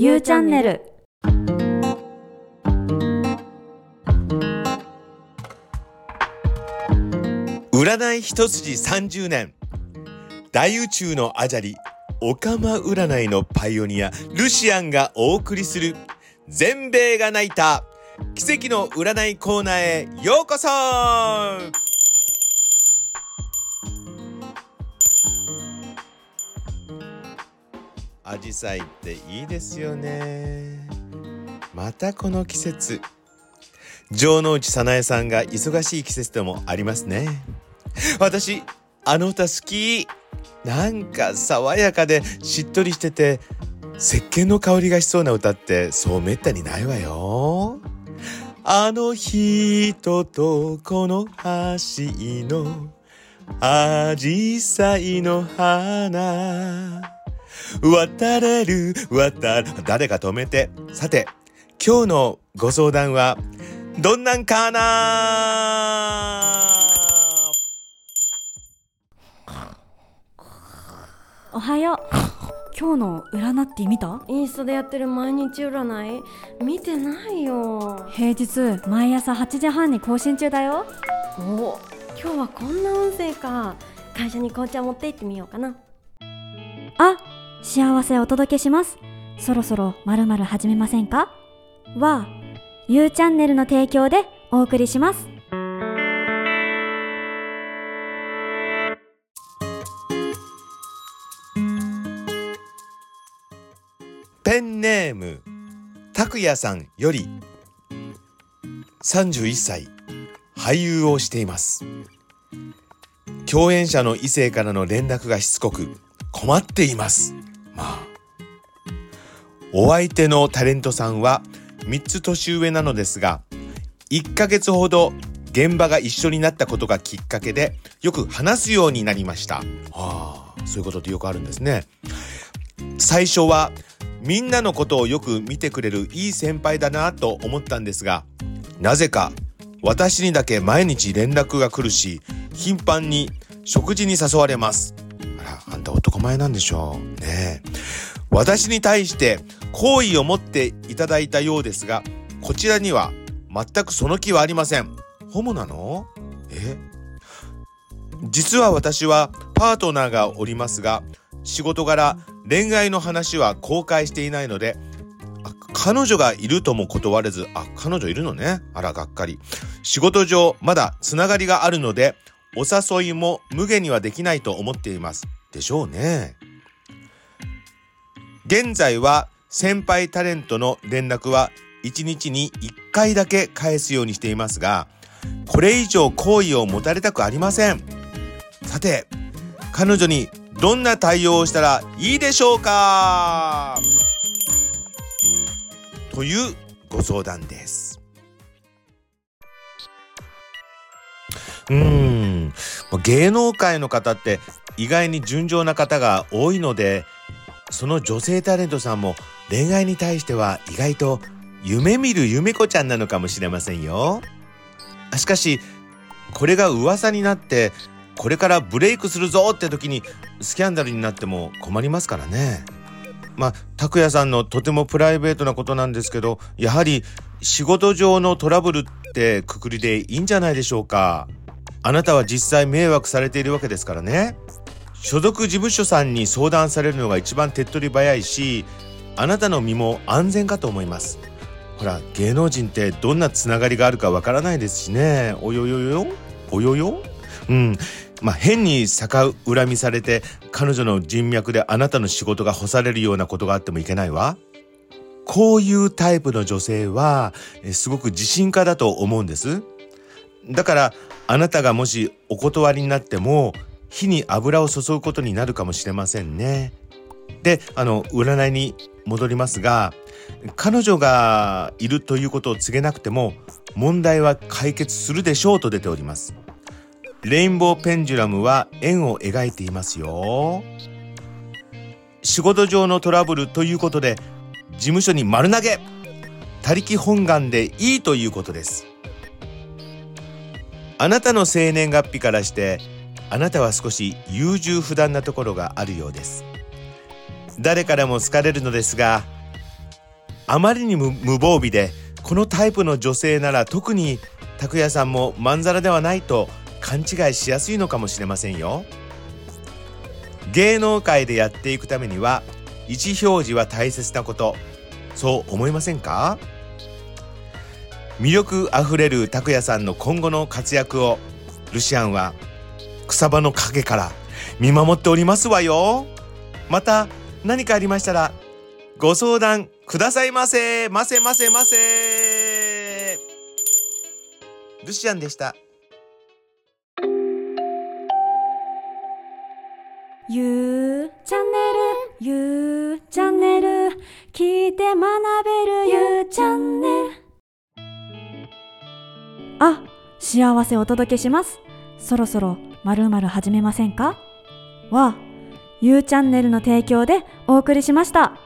ゆうチャンネル。占い一筋30年。大宇宙のアジャリオカマ占いのパイオニアルシアンがお送りする全米が泣いた奇跡の占いコーナーへようこそ。アジサイっていいですよね。またこの季節。城之内早苗さんが忙しい季節でもありますね。私あの歌好き。なんか爽やかでしっとりしてて石鹸の香りがしそうな歌ってそうめったにないわよ。あの人とこの橋のアジサイの花。渡れる渡る。誰か止めて？さて今日のご相談はどんなんかな？おはよう。今日の占って見た？インスタでやってる毎日占い？見てないよ。平日毎朝8時半に更新中だよ。お今日はこんな運勢か。会社に紅茶持って行ってみようかな。あ幸せお届けします。そろそろまるまる始めませんか？はゆうチャンネルの提供でお送りします。ペンネーム拓也さんより31歳俳優をしています。共演者の異性からの連絡がしつこく困っています。まあお相手のタレントさんは3つ年上なのですが1ヶ月ほど現場が一緒になったことがきっかけでよく話すようになりました。ああそういうことってよくあるんですね。最初はみんなのことをよく見てくれるいい先輩だなと思ったんですがなぜか私にだけ毎日連絡が来るし頻繁に食事に誘われます。た男前なんでしょうね私に対して好意を持っていただいたようですがこちらには全くその気はありません。ホモなの？え？実は私はパートナーがおりますが仕事柄恋愛の話は公開していないので彼女がいるとも断れずあ彼女いるのね？あらがっかり。仕事上まだつながりがあるのでお誘いも無限にはできないと思っています。でしょうね。現在は先輩タレントの連絡は1日に1回だけ返すようにしていますがこれ以上好意を持たれたくありません。さて彼女にどんな対応をしたらいいでしょうか？というご相談です。うーん。芸能界の方って意外に純情な方が多いのでその女性タレントさんも恋愛に対しては意外と夢見る夢子ちゃんなのかもしれませんよしかしこれが噂になってこれからブレイクするぞって時にスキャンダルになっても困りますからね。まあ拓也さんのとてもプライベートなことなんですけどやはり仕事上のトラブルってくくりでいいんじゃないでしょうか。あなたは実際迷惑されているわけですからね。所属事務所さんに相談されるのが一番手っ取り早いしあなたの身も安全かと思います。ほら芸能人ってどんなつながりがあるかわからないですしね。およよよおよよ。うん。まあ変に逆恨みされて彼女の人脈であなたの仕事が干されるようなことがあってもいけないわ。こういうタイプの女性はすごく自信家だと思うんです。だからあなたがもしお断りになっても火に油を注ぐことになるかもしれませんね。であの占いに戻りますが彼女がいるということを告げなくても問題は解決するでしょうと出ております。レインボーペンジュラムは円を描いていますよ。仕事上のトラブルということで事務所に丸投げ。他力本願でいいということです。あなたの生年月日からしてあなたは少し優柔不断なところがあるようです。誰からも好かれるのですがあまりにも無防備でこのタイプの女性なら特に拓也さんもまんざらではないと勘違いしやすいのかもしれませんよ。芸能界でやっていくためには意思表示は大切なこと。そう思いませんか？魅力あふれる拓也さんの今後の活躍をルシアンは草場の陰から見守っておりますわよ。また何かありましたらご相談くださいませ。ませませませ。ルシアンでした。ゆうチャンネルゆうチャンネル聞いて学べるゆうチャンネル。幸せをお届けしますそろそろ〇〇始めませんか？はゆうチャンネルの提供でお送りしました。